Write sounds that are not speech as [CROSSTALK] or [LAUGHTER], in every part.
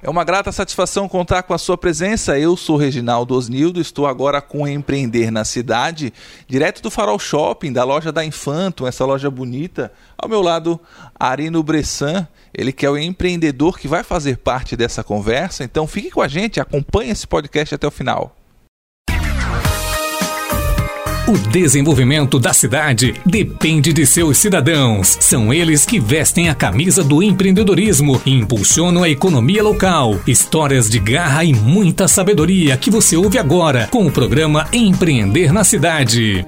É uma grata satisfação contar com a sua presença. Eu sou Reginaldo Osnildo, estou agora com Empreender na Cidade, direto do Farol Shopping, da loja da Infanto, essa loja bonita. Ao meu lado, Arino Bressan, ele que é o empreendedor que vai fazer parte dessa conversa. Então fique com a gente, acompanhe esse podcast até o final. O desenvolvimento da cidade depende de seus cidadãos. São eles que vestem a camisa do empreendedorismo e impulsionam a economia local. Histórias de garra e muita sabedoria que você ouve agora com o programa Empreender na Cidade.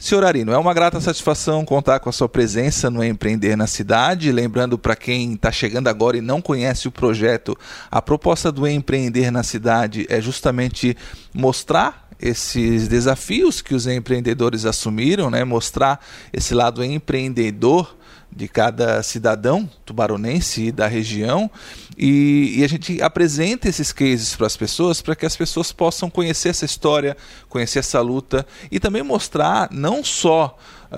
Senhor Arino, é uma grata satisfação contar com a sua presença no Empreender na Cidade. Lembrando para quem está chegando agora e não conhece o projeto, a proposta do Empreender na Cidade é justamente mostrar esses desafios que os empreendedores assumiram, né? mostrar esse lado empreendedor de cada cidadão tubaronense e da região e, e, a gente apresenta esses cases para as pessoas para que as pessoas possam conhecer essa história, conhecer essa luta e também mostrar não só uh,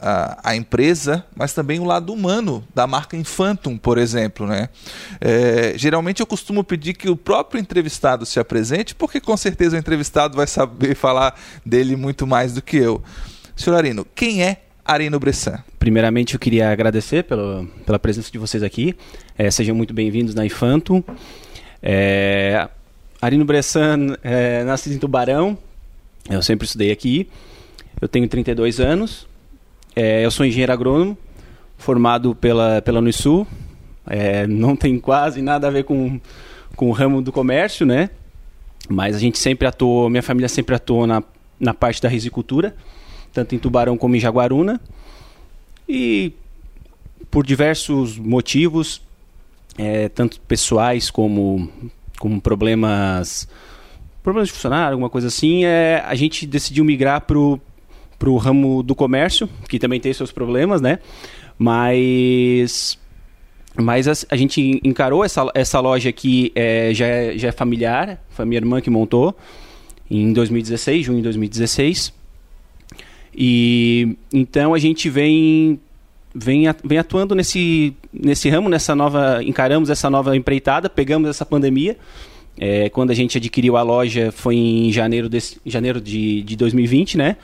a, a, empresa, mas também o lado humano da marca Infantum, por exemplo. Né? É, geralmente eu costumo pedir que o próprio entrevistado se apresente, porque com certeza o entrevistado vai saber [LAUGHS] falar dele muito mais do que eu. Senhor Arino, quem é Arino Bressan. Primeiramente, eu queria agradecer pela, pela presença de vocês aqui. É, sejam muito bem-vindos na Infanto. É, Arino Bressan é, nascido em Tubarão. Eu sempre estudei aqui. Eu tenho 32 anos. É, eu sou engenheiro agrônomo, formado pela, pela Unisul. É, não tem quase nada a ver com, com o ramo do comércio, né? Mas a gente sempre atuou, minha família sempre atuou na, na parte da risicultura tanto em Tubarão como em Jaguaruna. E por diversos motivos, é, tanto pessoais como, como problemas problemas de funcionário, alguma coisa assim, é, a gente decidiu migrar para o ramo do comércio, que também tem seus problemas, né? Mas mas a, a, gente encarou essa, essa loja aqui, é, já, é, já é familiar, foi minha irmã que montou, em 2016, junho de 2016. E então a gente vem vem, vem atuando nesse, nesse ramo, nessa nova. Encaramos essa nova empreitada, pegamos essa pandemia. É, quando a gente adquiriu a loja foi em janeiro, desse, janeiro de, de 2020, né?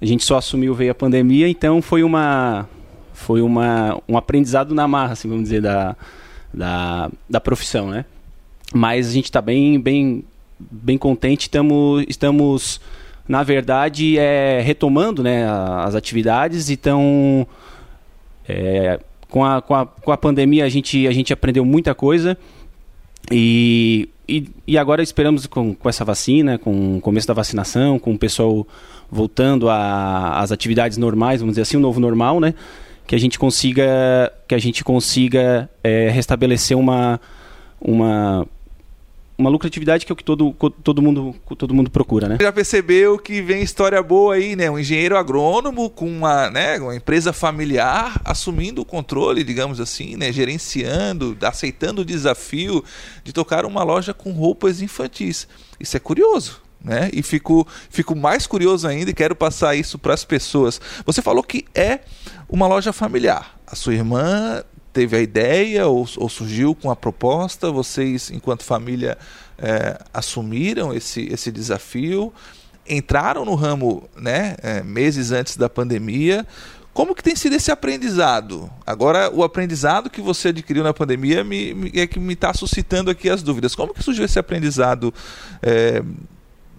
A gente só assumiu, veio a pandemia, então foi uma foi uma, um aprendizado na marra, assim, vamos dizer, da, da, da profissão, né? Mas a gente está bem, bem, bem contente, tamo, estamos na verdade, é, retomando né, as atividades. Então, é, com, a, com, a, com a pandemia, a gente, a gente aprendeu muita coisa. E, e, e agora esperamos com, com essa vacina, com o começo da vacinação, com o pessoal voltando às atividades normais, vamos dizer assim, o novo normal, né? Que a gente consiga, que a gente consiga é, restabelecer uma, uma uma lucratividade que é o que todo, todo, mundo, todo mundo procura, né? Já percebeu que vem história boa aí, né? Um engenheiro agrônomo com uma, né, uma empresa familiar assumindo o controle, digamos assim, né? Gerenciando, aceitando o desafio de tocar uma loja com roupas infantis. Isso é curioso. Né? E fico, fico mais curioso ainda e quero passar isso para as pessoas. Você falou que é uma loja familiar. A sua irmã teve a ideia ou, ou surgiu com a proposta? Vocês, enquanto família, é, assumiram esse, esse desafio? Entraram no ramo né, é, meses antes da pandemia. Como que tem sido esse aprendizado? Agora, o aprendizado que você adquiriu na pandemia me, me é que me está suscitando aqui as dúvidas. Como que surgiu esse aprendizado é,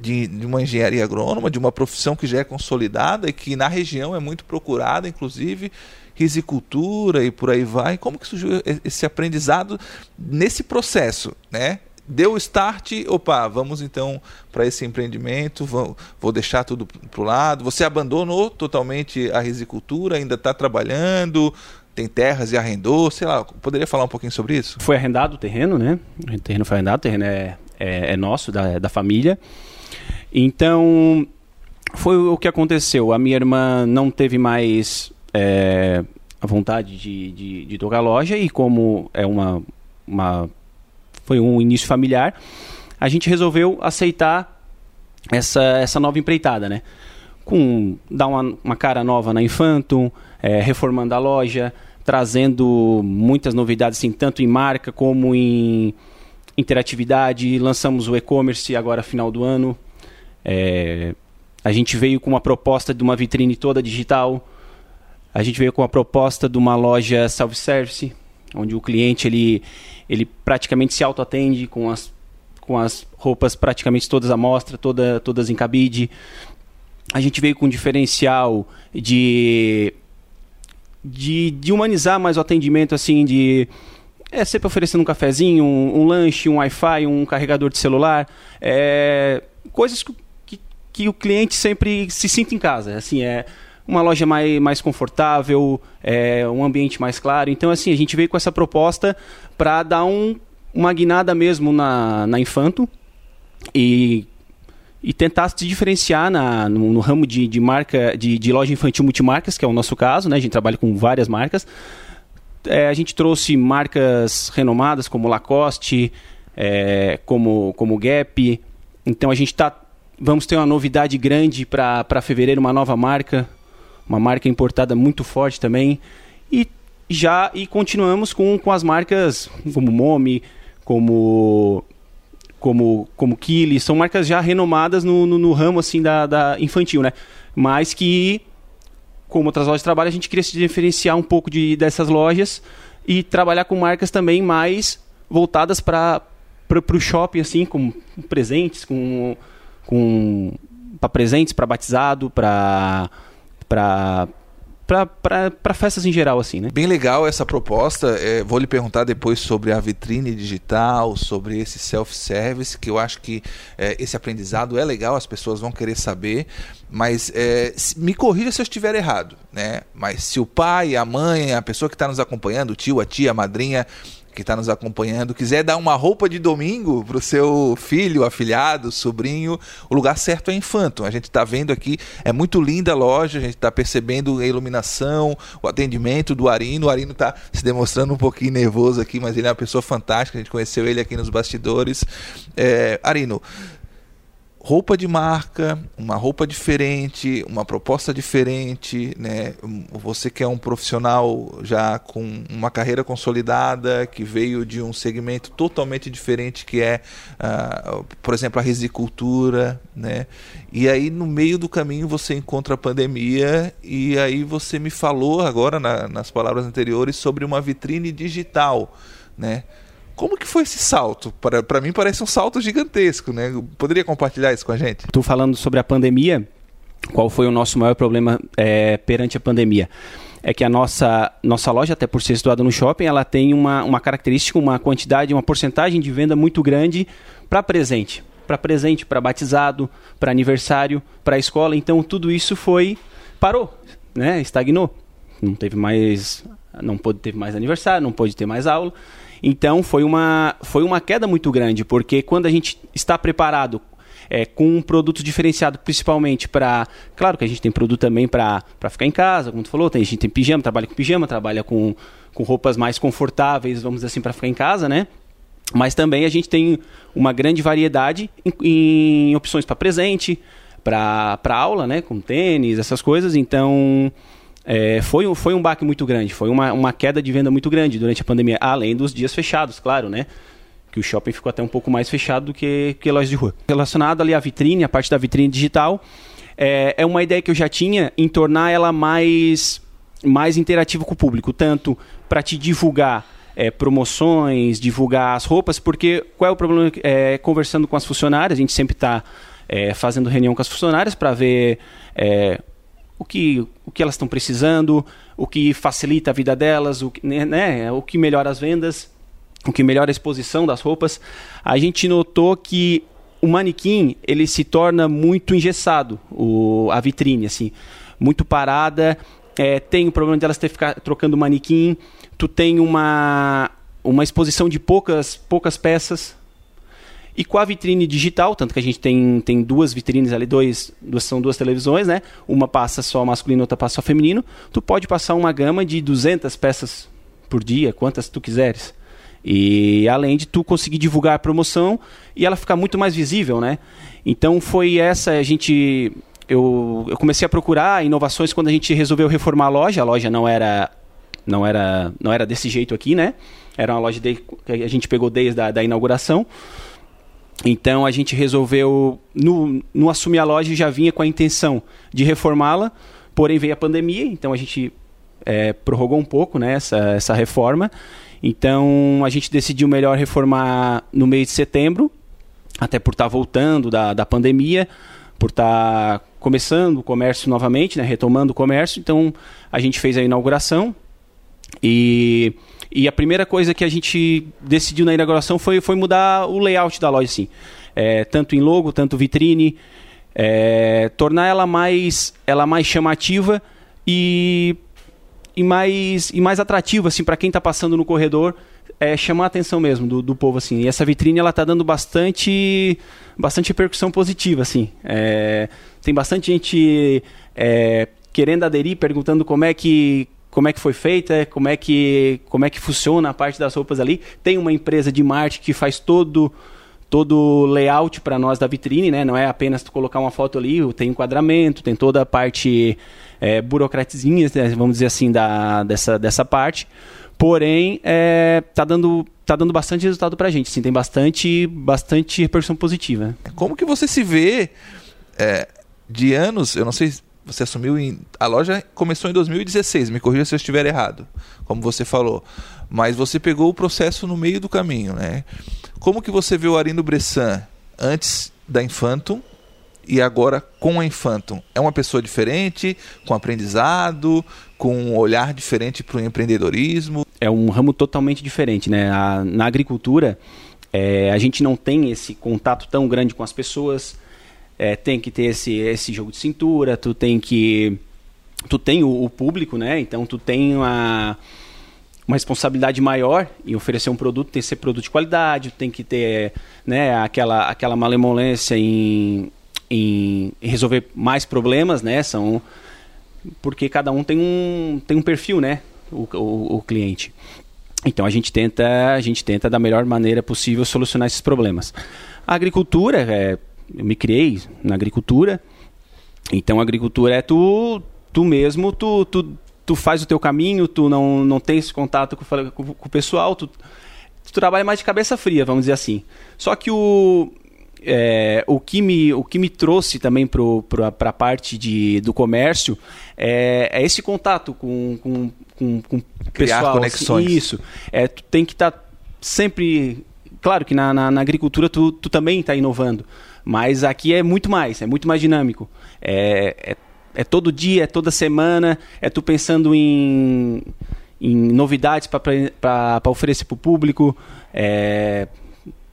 de, de, uma engenharia agrônoma, de uma profissão que já é consolidada e que na região é muito procurada, inclusive, risicultura e por aí vai. Como que surgiu esse aprendizado nesse processo, né? Deu o start, opa, vamos então para esse empreendimento, vou, vou deixar tudo para o lado. Você abandonou totalmente a risicultura, ainda está trabalhando, tem terras e arrendou, sei lá, poderia falar um pouquinho sobre isso? Foi arrendado o terreno, né? O terreno foi arrendado, o terreno é, é, é nosso, da, da família. Então, foi o que aconteceu. A minha irmã não teve mais é, a vontade de, de, de, tocar loja e como é uma, uma foi um início familiar, a gente resolveu aceitar essa, essa nova empreitada, né? Com dar uma, uma cara nova na Infantum, é, reformando a loja, trazendo muitas novidades, assim, tanto em marca como em interatividade. Lançamos o e-commerce agora final do ano. É, a gente veio com uma proposta de uma vitrine toda digital. A gente veio com a proposta de uma loja self-service, onde o cliente ele, ele praticamente se auto-atende com as, com as roupas praticamente todas à mostra, toda, todas em cabide. A gente veio com um diferencial de, de, de humanizar mais o atendimento, assim, de é sempre oferecendo um cafezinho, um, um lanche, um Wi-Fi, um carregador de celular, é, coisas que, que, que, o cliente sempre se sinta em casa. Assim, é uma loja mais, mais confortável, é, um ambiente mais claro. Então, assim, a gente veio com essa proposta para dar um, uma guinada mesmo na, na Infanto e e tentar se diferenciar na, no, no ramo de, de marca de, de, loja infantil multimarcas, que é o nosso caso, né? A gente trabalha com várias marcas. É, a gente trouxe marcas renomadas como Lacoste, é, como, como Gap. Então a gente tá, vamos ter uma novidade grande para fevereiro, uma nova marca, uma marca importada muito forte também. E já e continuamos com, com as marcas como Momi, como como, como Kili, são marcas já renomadas no, no, no, ramo assim da, da infantil, né? Mas que, como outras lojas de trabalho, a gente queria se diferenciar um pouco de, dessas lojas e trabalhar com marcas também mais voltadas para o shopping, assim, com presentes, com, com para presentes, para batizado, para para festas em geral, assim, né? Bem legal essa proposta. É, vou lhe perguntar depois sobre a vitrine digital, sobre esse self-service, que eu acho que é, esse aprendizado é legal, as pessoas vão querer saber. Mas é, me corrija se eu estiver errado, né? Mas se o pai, a mãe, a pessoa que está nos acompanhando, o tio, a tia, a madrinha, que está nos acompanhando quiser dar uma roupa de domingo para o seu filho, afilhado, sobrinho, o lugar certo é Infanto. A gente está vendo aqui, é muito linda a loja, a gente está percebendo a iluminação, o atendimento do Arino. O Arino está se demonstrando um pouquinho nervoso aqui, mas ele é uma pessoa fantástica, a gente conheceu ele aqui nos bastidores. É, Arino, roupa de marca, uma roupa diferente, uma proposta diferente, né? Você que é um profissional já com uma carreira consolidada, que veio de um segmento totalmente diferente que é, uh, por exemplo, a risicultura, né? E aí no meio do caminho você encontra a pandemia e aí você me falou agora na, nas palavras anteriores sobre uma vitrine digital, né? Como que foi esse salto? Para mim parece um salto gigantesco, né? Poderia compartilhar isso com a gente? Tu falando sobre a pandemia, qual foi o nosso maior problema é, perante a pandemia? É que a nossa, nossa loja, até por ser situada no shopping, ela tem uma, uma característica, uma quantidade, uma porcentagem de venda muito grande para presente. Para presente, para batizado, para aniversário, para escola. Então tudo isso foi. parou, né? Estagnou. Não teve mais. Não pôde ter mais aniversário, não pôde ter mais aula. Então foi uma, foi uma queda muito grande, porque quando a gente está preparado é, com um produto diferenciado, principalmente para. Claro que a gente tem produto também para ficar em casa, como tu falou, tem, a gente tem pijama, trabalha com pijama, trabalha com, com roupas mais confortáveis, vamos dizer assim, para ficar em casa, né? Mas também a gente tem uma grande variedade em, em opções para presente, para aula, né? Com tênis, essas coisas. Então é, foi, foi um baque muito grande, foi uma, uma queda de venda muito grande durante a pandemia, além dos dias fechados, claro, né? Que o shopping ficou até um pouco mais fechado do que, que lojas de rua. Relacionado ali à vitrine, a parte da vitrine digital, é, é uma ideia que eu já tinha em tornar ela mais, mais interativa com o público, tanto para te divulgar é, promoções, divulgar as roupas, porque qual é o problema? É, conversando com as funcionárias, a gente sempre está é, fazendo reunião com as funcionárias para ver é, o que, o que elas estão precisando, o que facilita a vida delas, o que, né, né, o que melhora as vendas, o que melhora a exposição das roupas. A gente notou que o manequim ele se torna muito engessado, o, a vitrine, assim, muito parada. É, tem o problema de elas ter ficar trocando manequim. Tu tem uma, uma exposição de poucas, poucas peças e com a vitrine digital, tanto que a gente tem, tem duas vitrines ali, dois, duas, são duas televisões, né? Uma passa só masculino, outra passa só feminino. Tu pode passar uma gama de 200 peças por dia, quantas tu quiseres. E além de tu conseguir divulgar a promoção e ela ficar muito mais visível, né? Então foi essa, a gente eu, eu comecei a procurar inovações quando a gente resolveu reformar a loja. A loja não era não era, não era desse jeito aqui, né? Era uma loja de, que a gente pegou desde a da inauguração. Então a gente resolveu, no, no assumir a loja, já vinha com a intenção de reformá-la, porém veio a pandemia, então a gente é, prorrogou um pouco né, essa, essa reforma. Então a gente decidiu melhor reformar no mês de setembro, até por estar tá voltando da, da pandemia, por estar tá começando o comércio novamente, né, retomando o comércio. Então a gente fez a inauguração e, e a primeira coisa que a gente decidiu na inauguração foi, foi mudar o layout da loja, assim. É, tanto em logo, tanto vitrine, é, tornar ela mais, ela mais chamativa e, e, mais, e mais atrativa assim, para quem está passando no corredor é, chamar a atenção mesmo do, do povo, assim. E essa vitrine, ela tá dando bastante, bastante repercussão positiva, assim. É, tem bastante gente é, querendo aderir, perguntando como é que como é que foi feita, como é que como é que funciona a parte das roupas ali. Tem uma empresa de marketing que faz todo todo layout para nós da vitrine, né? Não é apenas tu colocar uma foto ali, tem enquadramento, tem toda a parte é, burocratizinha, né? vamos dizer assim, da, dessa, dessa parte. Porém, é, tá dando tá dando bastante resultado pra gente, sim, tem bastante bastante repercussão positiva. Como que você se vê é, de anos, eu não sei, você assumiu em a loja começou em 2016, me corrija se eu estiver errado, como você falou, mas você pegou o processo no meio do caminho, né? Como que você vê o Arino Bressan antes da Infantum e agora com a Infantum? É uma pessoa diferente, com aprendizado, com um olhar diferente para o empreendedorismo? É um ramo totalmente diferente, né? A, na agricultura, é, a gente não tem esse contato tão grande com as pessoas, é, tem que ter esse, esse jogo de cintura, tu tem que... Tu tem o, o público, né? Então tu tem uma, uma responsabilidade maior em oferecer um produto, tem que ser produto de qualidade, tem que ter né, aquela, aquela malemolência em, em resolver mais problemas, né? São porque cada um tem um, tem um perfil, né? O, o, o cliente. Então a gente tenta a gente tenta da melhor maneira possível solucionar esses problemas. A agricultura, é, eu me criei na agricultura. Então a agricultura é tu tu mesmo, tu, tu, tu faz o teu caminho, tu não, não esse contato com, com, com o pessoal, tu, tu trabalha mais de cabeça fria, vamos dizer assim. Só que o é, o, que me, o que me trouxe também para a parte de, do comércio é, é esse contato com, com, com, com Criar pessoal. conexões. Assim, isso. É, tu tem que estar tá sempre... Claro que na, na, na agricultura tu, tu também está inovando, mas aqui é muito mais, é muito mais dinâmico. É, é, é todo dia, é toda semana, é tu pensando em, em novidades para oferecer para o público, é,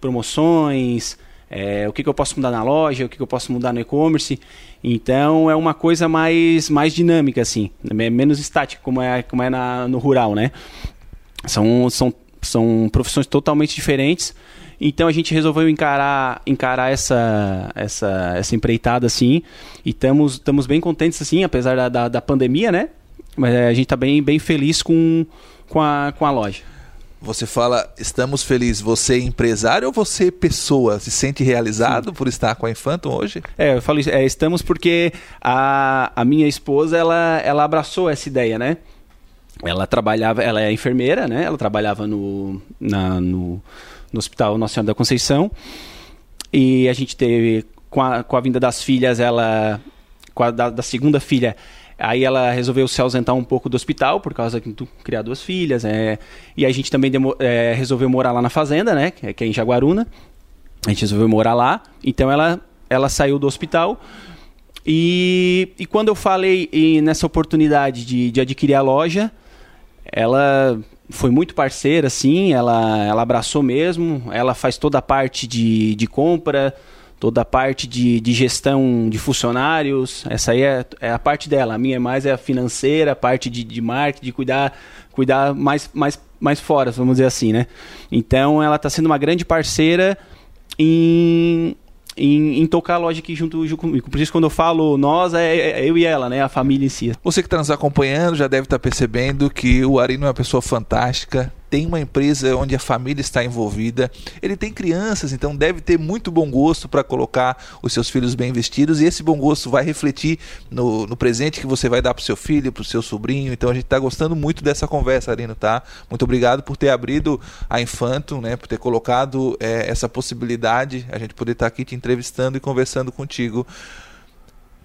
promoções, é, o que, que, eu posso mudar na loja, o que, que eu posso mudar no e-commerce. Então é uma coisa mais, mais dinâmica, assim, é menos estática, como é, como é na, no rural, né? São, são, são profissões totalmente diferentes. Então a gente resolveu encarar, encarar essa, essa, essa empreitada assim. E estamos bem contentes assim, apesar da, da, da pandemia, né? Mas é, a gente está bem, bem feliz com, com, a, com a loja. Você fala, estamos felizes. Você é empresário ou você é pessoa? Se sente realizado Sim. por estar com a Infantum hoje? É, eu falo é, estamos porque a, a minha esposa, ela, ela abraçou essa ideia, né? Ela trabalhava, ela é enfermeira, né? Ela trabalhava no, na, no, no Hospital Nossa Senhora da Conceição. E a gente teve, com a, com a vinda das filhas, ela... A da, da segunda filha, Aí ela resolveu se ausentar um pouco do hospital por causa tu criar duas filhas. É, e a gente também demo, é, resolveu morar lá na fazenda, né? Que é, que é em Jaguaruna. A gente resolveu morar lá. Então ela, ela saiu do hospital. E, e quando eu falei nessa oportunidade de, de adquirir a loja, ela foi muito parceira, sim. Ela, ela abraçou mesmo. Ela faz toda a parte de, de compra toda a parte de, de gestão de funcionários, essa aí é, é, a parte dela. A minha é mais é a financeira, a parte de, de marketing, de cuidar, cuidar mais, mais, mais fora, vamos dizer assim, né? Então ela está sendo uma grande parceira em, em, em, tocar a loja aqui junto, junto comigo. Por isso, quando eu falo nós, é, é, eu e ela, né? A família em si. Você que está nos acompanhando já deve estar tá percebendo que o Ari não é uma pessoa fantástica, tem uma empresa onde a família está envolvida, ele tem crianças, então deve ter muito bom gosto para colocar os seus filhos bem vestidos e esse bom gosto vai refletir no, no presente que você vai dar para o seu filho, para o seu sobrinho. Então a gente está gostando muito dessa conversa, Arino, tá? Muito obrigado por ter abrido a Infanto, né? Por ter colocado é, essa possibilidade, a gente poder estar tá aqui te entrevistando e conversando contigo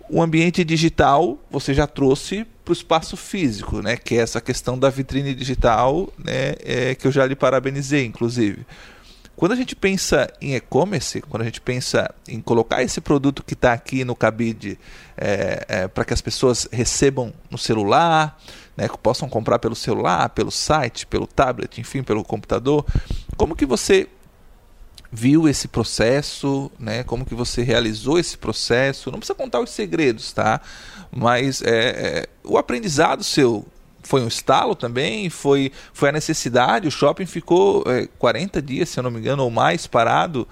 o ambiente digital você já trouxe para o espaço físico, né? Que é essa questão da vitrine digital, né? É, que eu já lhe parabenizei, inclusive. Quando a gente pensa em e-commerce, quando a gente pensa em colocar esse produto que está aqui no Cabide é, é, para que as pessoas recebam no celular, né, que possam comprar pelo celular, pelo site, pelo tablet, enfim, pelo computador, como que você viu esse processo, né? Como que você realizou esse processo? Não precisa contar os segredos, tá? Mas é, é, o aprendizado seu foi um estalo também, foi, foi a necessidade. O shopping ficou é, 40 dias, se eu não me engano, ou mais parado.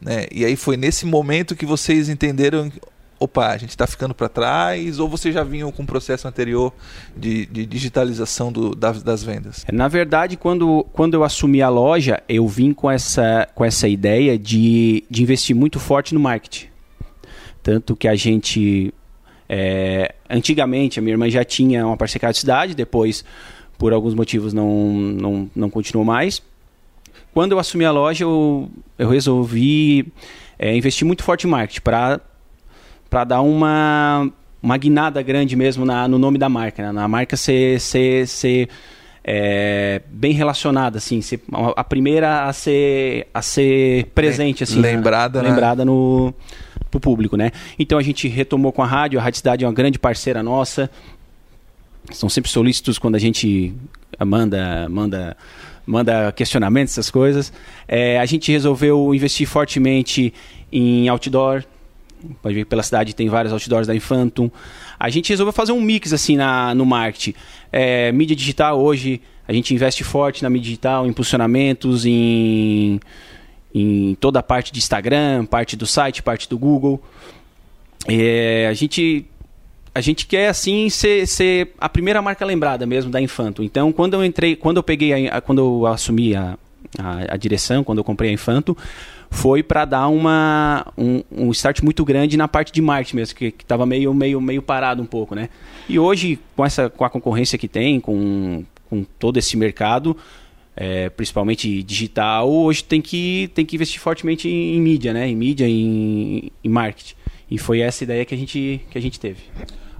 Né? E aí foi nesse momento que vocês entenderam opa, a gente está ficando para trás, ou você já vinha com um processo anterior de, de digitalização do, das, das, vendas? Na verdade, quando, quando eu assumi a loja, eu vim com essa, com essa ideia de, de investir muito forte no marketing. Tanto que a gente. É, antigamente, a minha irmã já tinha uma parceria de cidade, depois, por alguns motivos, não, não, não continuou mais. Quando eu assumi a loja, eu, eu resolvi é, investir muito forte em marketing para para dar uma, uma guinada grande mesmo na, no nome da marca, né? na marca ser, ser, ser é, bem relacionada, assim, ser a primeira a ser, a ser presente, assim, lembrada, né? lembrada no pro público, né? Então a gente retomou com a rádio, a Rádio Cidade é uma grande parceira nossa, são sempre solícitos quando a gente manda manda manda questionamentos essas coisas. É, a gente resolveu investir fortemente em outdoor, Pode ver que pela cidade tem vários outdoors da Infantum. A gente resolveu fazer um mix assim na, no marketing. É, mídia digital hoje, a gente investe forte na mídia digital, em impulsionamentos, em, em toda a parte de Instagram, parte do site, parte do Google. É, a gente a gente quer assim ser, ser, a primeira marca lembrada mesmo da Infanto. Então, quando eu entrei, quando eu peguei, a, quando eu assumi a, a, a direção, quando eu comprei a Infanto, foi para dar uma, um, um, start muito grande na parte de marketing mesmo, que estava meio, meio, meio parado um pouco, né? E hoje, com, essa, com a concorrência que tem, com, com todo esse mercado, é, principalmente digital, hoje tem que, tem que investir fortemente em, em mídia, né? Em mídia, em, em marketing. E foi essa ideia que a gente, que a gente teve.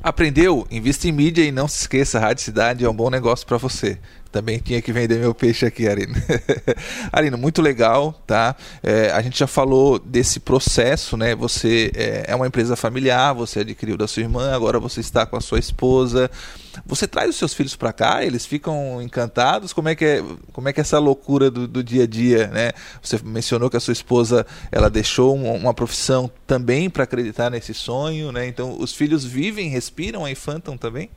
Aprendeu? Invista em mídia e não se esqueça, a Rádio Cidade é um bom negócio para você. Também tinha que vender meu peixe aqui, Arina. [LAUGHS] Arina, muito legal, tá? É, a gente já falou desse processo, né? Você é, é, uma empresa familiar, você adquiriu da sua irmã, agora você está com a sua esposa. Você traz os seus filhos para cá, eles ficam encantados. Como é que é, como é, que é essa loucura do, do dia a dia, né? Você mencionou que a sua esposa ela deixou uma, uma profissão também para acreditar nesse sonho, né? Então, os filhos vivem, respiram a Infantum também?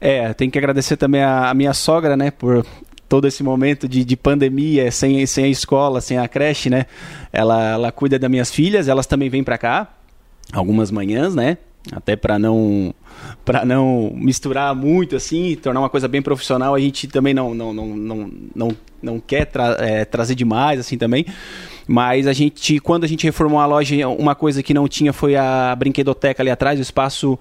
É, tem que agradecer também a, a, minha sogra, né, por todo esse momento de, de pandemia, sem, sem a escola, sem a creche, né? Ela, ela cuida das minhas filhas, elas também vêm para cá, algumas manhãs, né? Até para não para não misturar muito assim, tornar uma coisa bem profissional, a gente também não não, não, não, não, não quer tra é, trazer demais assim também. Mas a gente, quando a gente reformou a loja, uma coisa que não tinha foi a brinquedoteca ali atrás, o espaço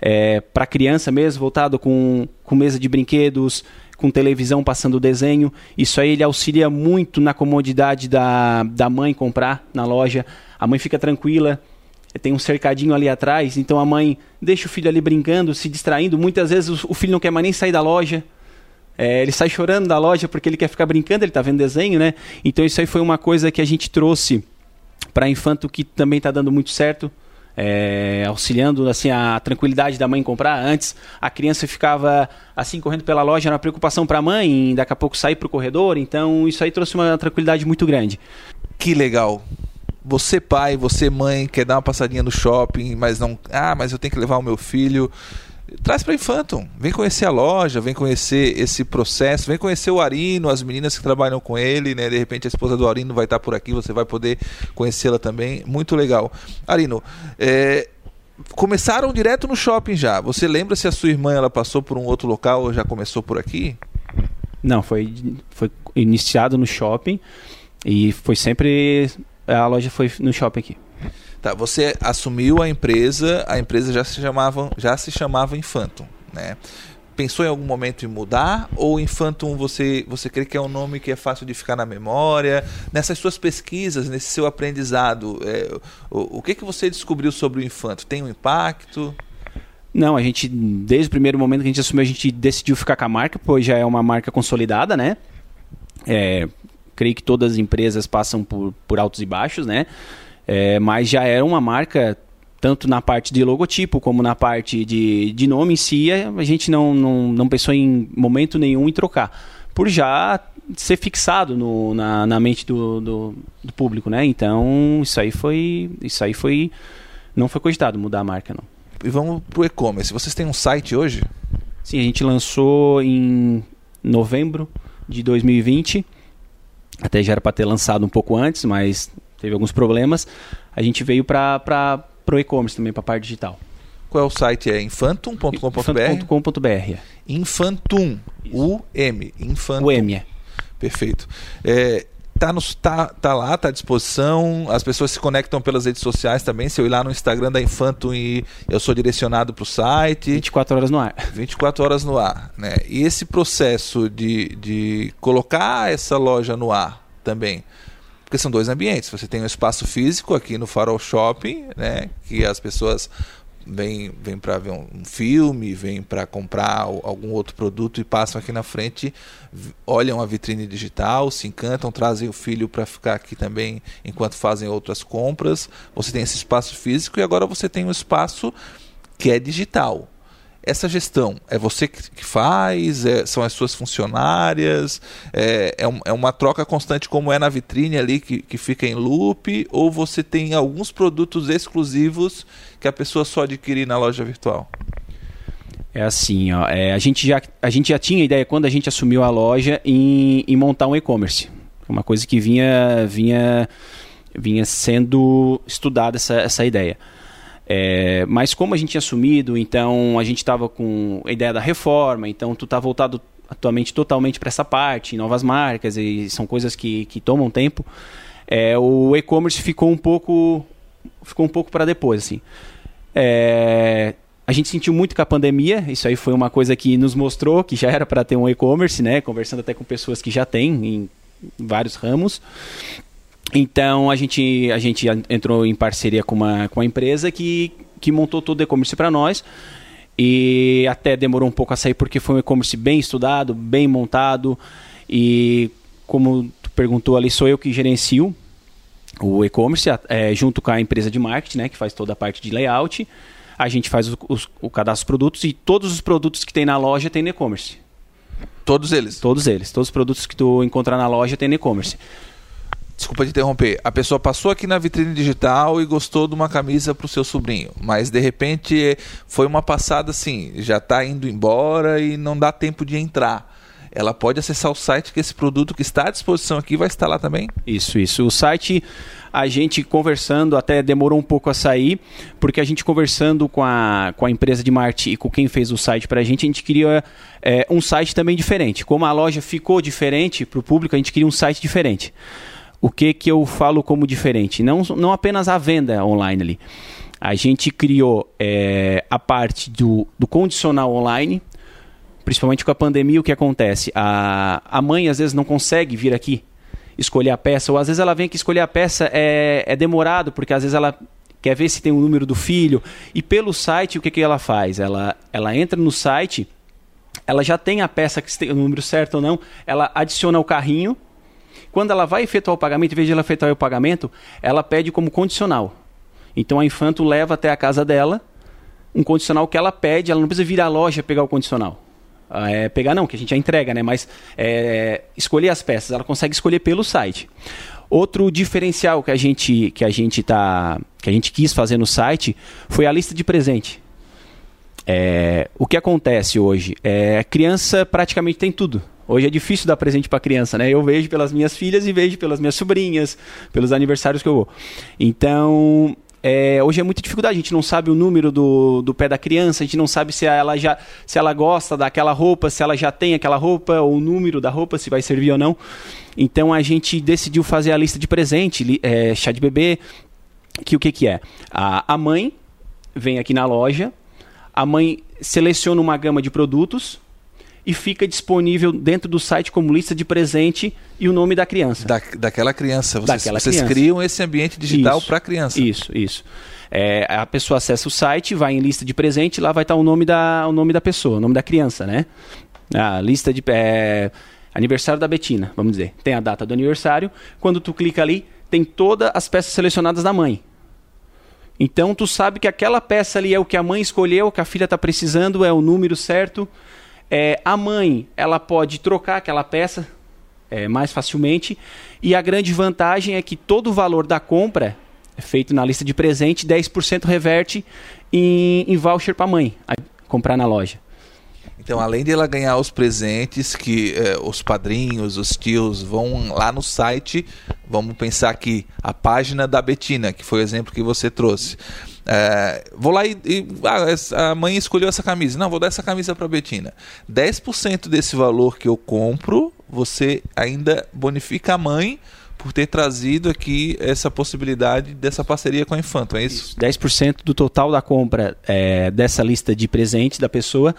é, para criança mesmo, voltado com, com mesa de brinquedos, com televisão passando desenho. Isso aí ele auxilia muito na comodidade da, da mãe comprar na loja. A mãe fica tranquila, tem um cercadinho ali atrás, então a mãe deixa o filho ali brincando, se distraindo. Muitas vezes o filho não quer mais nem sair da loja. É, ele sai chorando da loja porque ele quer ficar brincando, ele está vendo desenho, né? Então isso aí foi uma coisa que a gente trouxe para Infanto que também está dando muito certo é, auxiliando assim a tranquilidade da mãe comprar. Antes a criança ficava assim correndo pela loja na preocupação para a mãe, daqui a pouco sair para o corredor. Então isso aí trouxe uma tranquilidade muito grande. Que legal. Você pai, você mãe quer dar uma passadinha no shopping, mas não, ah, mas eu tenho que levar o meu filho traz para Infantum. Vem conhecer a loja, vem conhecer esse processo, vem conhecer o Arino, as meninas que trabalham com ele, né? De repente a esposa do Arino vai estar por aqui, você vai poder conhecê-la também. Muito legal. Arino, é, começaram direto no shopping já. Você lembra se a sua irmã ela passou por um outro local ou já começou por aqui? Não, foi, foi iniciado no shopping e foi sempre. A loja foi no shopping aqui. Tá, você assumiu a empresa, a empresa já se chamava, já se chamava Infantum, né? Pensou em algum momento em mudar ou Infantum você você crê que é um nome que é fácil de ficar na memória? Nessas suas pesquisas, nesse seu aprendizado, é, o, o que que você descobriu sobre o Infantum? Tem um impacto? Não, a gente, desde o primeiro momento que a gente assumiu, a gente decidiu ficar com a marca, pois já é uma marca consolidada, né? É, creio que todas as empresas passam por, por altos e baixos, né? É, mas já era uma marca, tanto na parte de logotipo como na parte de, de nome em si, a gente não, não, não pensou em momento nenhum em trocar. Por já ser fixado no, na, na mente do, do, do, público, né? Então, isso aí foi. Isso aí foi. Não foi cogitado mudar a marca, não. E vamos pro e-commerce. Vocês têm um site hoje? Sim, a gente lançou em novembro de 2020. Até já era para ter lançado um pouco antes, mas teve alguns problemas. A gente veio para o e-commerce também, para a parte digital. Qual é o site? É infantum.com.br? Infantum.com.br. Infantum. U-M. Infantum. U-M, é. Perfeito. É, tá, no, tá, tá lá, tá à disposição. As pessoas se conectam pelas redes sociais também. Se eu ir lá no Instagram da Infantum e eu sou direcionado para o site. 24 horas no ar. [LAUGHS] 24 horas no ar. Né? E esse processo de, de colocar essa loja no ar também porque são dois ambientes. Você tem um espaço físico aqui no Farol Shopping, né, que as pessoas vêm vem para ver um filme, vêm para comprar algum outro produto e passam aqui na frente, olham a vitrine digital, se encantam, trazem o filho para ficar aqui também enquanto fazem outras compras. Você tem esse espaço físico e agora você tem um espaço que é digital. Essa gestão é você que faz? É, são as suas funcionárias? É, é, um, é, uma troca constante como é na vitrine ali que, que fica em loop? Ou você tem alguns produtos exclusivos que a pessoa só adquire na loja virtual? É assim, ó, é, a, gente já, a gente já tinha ideia quando a gente assumiu a loja em, em montar um e-commerce. Uma coisa que vinha, vinha, vinha sendo estudada essa, essa ideia. É, mas como a gente tinha assumido, então a gente estava com a ideia da reforma, então tu está voltado atualmente totalmente para essa parte, novas marcas, e são coisas que, que tomam tempo. É, o e-commerce ficou um pouco ficou um pouco para depois, assim. É, a gente sentiu muito com a pandemia, isso aí foi uma coisa que nos mostrou que já era para ter um e-commerce, né? Conversando até com pessoas que já têm em vários ramos. Então a gente, a gente entrou em parceria com uma, com uma empresa que, que montou todo o e-commerce para nós. E até demorou um pouco a sair porque foi um e-commerce bem estudado, bem montado. E como tu perguntou ali, sou eu que gerencio o e-commerce é, junto com a empresa de marketing, né, que faz toda a parte de layout. A gente faz o, o, o cadastro dos produtos e todos os produtos que tem na loja tem no e-commerce. Todos eles? Todos eles. Todos os produtos que tu encontrar na loja tem no e-commerce. Desculpa te interromper. A pessoa passou aqui na vitrine digital e gostou de uma camisa para o seu sobrinho, mas de repente foi uma passada assim, já está indo embora e não dá tempo de entrar. Ela pode acessar o site que esse produto que está à disposição aqui vai estar lá também? Isso, isso. O site a gente conversando, até demorou um pouco a sair, porque a gente conversando com a, com a empresa de marketing e com quem fez o site para a gente, a gente queria é, um site também diferente. Como a loja ficou diferente para o público, a gente queria um site diferente o que, que eu falo como diferente? Não, não apenas a venda online ali. A gente criou é, a parte do, do condicional online, principalmente com a pandemia, o que acontece? A, a mãe às vezes não consegue vir aqui escolher a peça, ou às vezes ela vem aqui escolher a peça, é, é demorado, porque às vezes ela quer ver se tem o número do filho, e pelo site o que, que ela faz? Ela, ela entra no site, ela já tem a peça que tem o número certo ou não, ela adiciona o carrinho, quando ela vai efetuar o pagamento, em vez de ela efetuar o pagamento, ela pede como condicional. Então a Infanto leva até a casa dela um condicional que ela pede, ela não precisa vir à loja pegar o condicional. Ah, é, pegar não, que a gente já entrega, né? Mas é, escolher as peças, ela consegue escolher pelo site. Outro diferencial que a gente que a gente tá que a gente quis fazer no site foi a lista de presente. É, o que acontece hoje é a criança praticamente tem tudo. Hoje é difícil dar presente para criança, né? Eu vejo pelas minhas filhas e vejo pelas minhas sobrinhas, pelos aniversários que eu vou. Então, é, hoje é muita dificuldade. A gente não sabe o número do, do pé da criança, a gente não sabe se ela já se ela gosta daquela roupa, se ela já tem aquela roupa, ou o número da roupa, se vai servir ou não. Então a gente decidiu fazer a lista de presente, é, chá de bebê, que o que, que é? A, a mãe vem aqui na loja, a mãe seleciona uma gama de produtos e fica disponível dentro do site como lista de presente e o nome da criança. Da, daquela criança. Vocês, daquela vocês criança. criam esse ambiente digital para a criança. Isso, isso. É, a pessoa acessa o site, vai em lista de presente, lá vai estar o nome da, o nome da pessoa, o nome da criança, né? A lista de. É, aniversário da Betina, vamos dizer. Tem a data do aniversário. Quando tu clica ali, tem todas as peças selecionadas da mãe. Então tu sabe que aquela peça ali é o que a mãe escolheu, que a filha está precisando, é o número certo. É, a mãe ela pode trocar aquela peça é, mais facilmente e a grande vantagem é que todo o valor da compra é feito na lista de presente, 10% reverte em, em voucher para a mãe comprar na loja. Então, além de ela ganhar os presentes que eh, os padrinhos, os tios vão lá no site, vamos pensar que a página da Betina, que foi o exemplo que você trouxe. É, vou lá e, e ah, a mãe escolheu essa camisa. Não, vou dar essa camisa para Betina. 10% desse valor que eu compro, você ainda bonifica a mãe por ter trazido aqui essa possibilidade dessa parceria com a Infanto, é isso? isso 10% do total da compra é, dessa lista de presentes da pessoa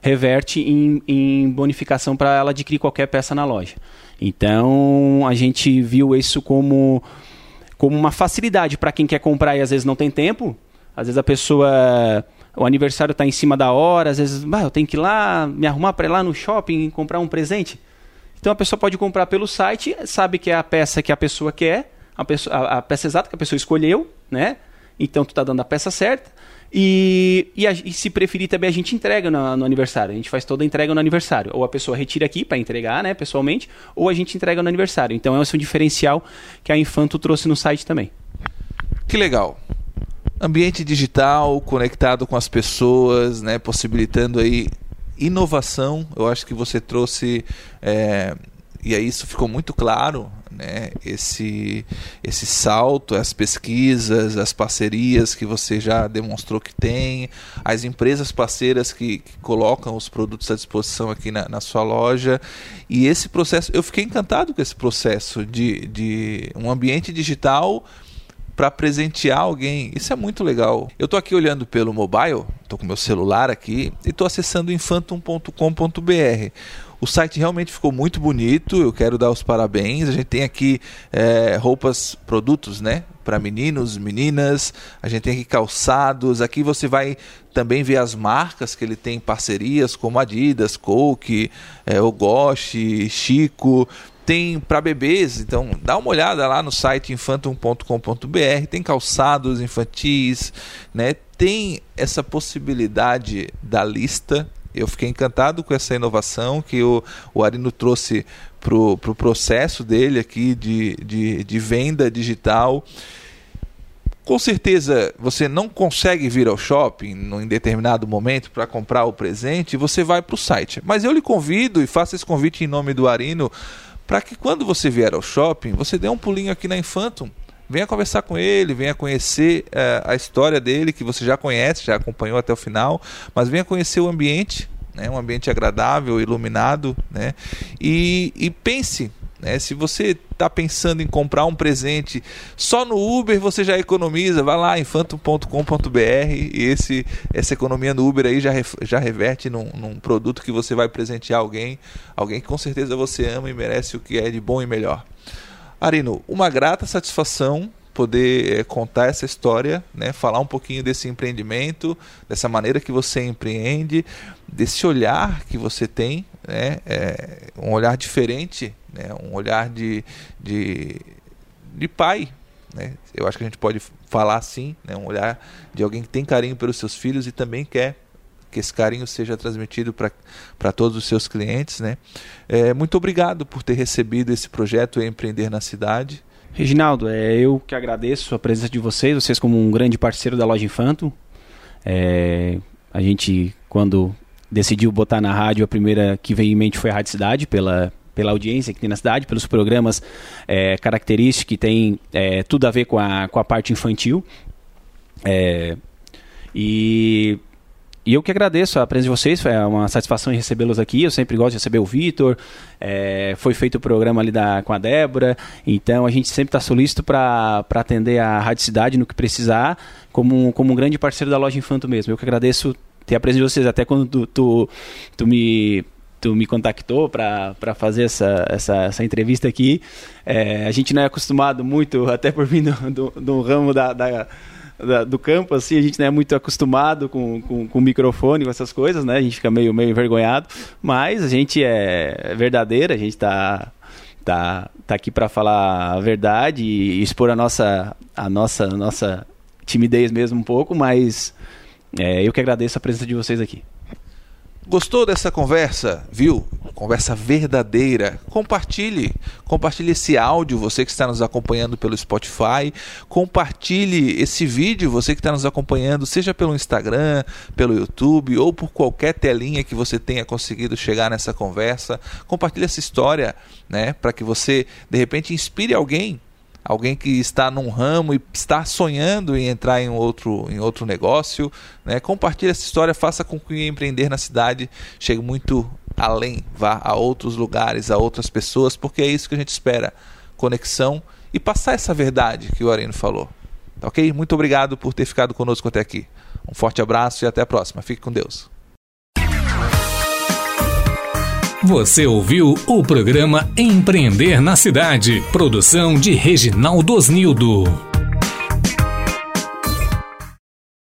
reverte em, em bonificação para ela adquirir qualquer peça na loja. Então a gente viu isso como, como uma facilidade para quem quer comprar e às vezes não tem tempo. Às vezes a pessoa. O aniversário está em cima da hora, às vezes ah, eu tenho que ir lá me arrumar para ir lá no shopping comprar um presente. Então a pessoa pode comprar pelo site, sabe que é a peça que a pessoa quer, a, a, a peça exata que a pessoa escolheu, né? Então tu está dando a peça certa. E, e, a, e, se preferir também a gente entrega no, no, aniversário. A gente faz toda a entrega no aniversário. Ou a pessoa retira aqui para entregar, né, pessoalmente, ou a gente entrega no aniversário. Então é um diferencial que a Infanto trouxe no site também. Que legal. Ambiente digital conectado com as pessoas, né, possibilitando aí inovação. Eu acho que você trouxe é, e aí isso ficou muito claro né, esse, esse salto, as pesquisas, as parcerias que você já demonstrou que tem, as empresas parceiras que, que colocam os produtos à disposição aqui na, na, sua loja. E esse processo, eu fiquei encantado com esse processo de, de um ambiente digital para presentear alguém. Isso é muito legal. Eu estou aqui olhando pelo mobile, estou com meu celular aqui e estou acessando infantum.com.br. O site realmente ficou muito bonito. Eu quero dar os parabéns. A gente tem aqui é, roupas, produtos, né? Para meninos, meninas. A gente tem aqui calçados. Aqui você vai também ver as marcas que ele tem parcerias, como Adidas, Coke, é, Ogoshi, Chico tem para bebês, então dá uma olhada lá no site infantum.com.br, tem calçados infantis, né? Tem essa possibilidade da lista eu fiquei encantado com essa inovação que o, o Arino trouxe para o pro processo dele aqui de, de, de venda digital. Com certeza você não consegue vir ao shopping em determinado momento para comprar o presente, você vai para o site. Mas eu lhe convido e faço esse convite em nome do Arino para que quando você vier ao shopping, você dê um pulinho aqui na Infantum venha conversar com ele, venha conhecer uh, a história dele, que você já conhece, já acompanhou até o final, mas venha conhecer o ambiente, né, um ambiente agradável, iluminado, né, e, e pense. Né, se você está pensando em comprar um presente só no Uber, você já economiza. Vai lá, infanto.com.br e esse, essa economia no Uber aí já, já reverte num, num produto que você vai presentear alguém, alguém que com certeza você ama e merece o que é de bom e melhor. Arino, uma grata satisfação poder é, contar essa história, né? falar um pouquinho desse empreendimento, dessa maneira que você empreende, desse olhar que você tem, né? É, um olhar diferente, né? um olhar de, de, de pai. Né? Eu acho que a gente pode falar assim, né? um olhar de alguém que tem carinho pelos seus filhos e também quer que esse carinho seja transmitido para todos os seus clientes. Né? É, muito obrigado por ter recebido esse projeto Empreender na Cidade. Reginaldo, é, eu que agradeço a presença de vocês, vocês como um grande parceiro da Loja Infanto. É, a gente, quando decidiu botar na rádio, a primeira que veio em mente foi a Rádio Cidade, pela, pela audiência que tem na cidade, pelos programas é, característicos que tem é, tudo a ver com a, com a parte infantil. É, e e eu que agradeço a presença de vocês, foi uma satisfação recebê-los aqui. Eu sempre gosto de receber o Vitor. É, foi feito o programa ali da, com a Débora. Então a gente sempre está solícito para atender a Rádio Cidade no que precisar, como, como um grande parceiro da loja Infanto mesmo. Eu que agradeço ter a presença de vocês. Até quando tu, tu, tu me tu me contactou para fazer essa, essa, essa entrevista aqui. É, a gente não é acostumado muito, [LAUGHS] até por vir do, do, do ramo da, da da, do campo, assim, a gente não é muito acostumado com, com, com microfone, com essas coisas, né? A gente fica meio, meio envergonhado, mas a gente é verdadeira, a gente tá, tá, tá aqui para falar a verdade e expor a nossa, a nossa, a nossa timidez mesmo um pouco, mas é, eu que agradeço a presença de vocês aqui. Gostou dessa conversa? Viu? Conversa verdadeira. Compartilhe. Compartilhe esse áudio, você que está nos acompanhando pelo Spotify. Compartilhe esse vídeo, você que está nos acompanhando, seja pelo Instagram, pelo YouTube ou por qualquer telinha que você tenha conseguido chegar nessa conversa. Compartilhe essa história, né? Para que você, de repente, inspire alguém alguém que está num ramo e está sonhando em entrar em outro, em outro negócio, né? compartilhe essa história, faça com que empreender na cidade chegue muito além, vá a outros lugares, a outras pessoas, porque é isso que a gente espera, conexão e passar essa verdade que o Arino falou. Tá ok? Muito obrigado por ter ficado conosco até aqui. Um forte abraço e até a próxima. Fique com Deus. Você ouviu o programa Empreender na Cidade, produção de Reginaldo Osnildo.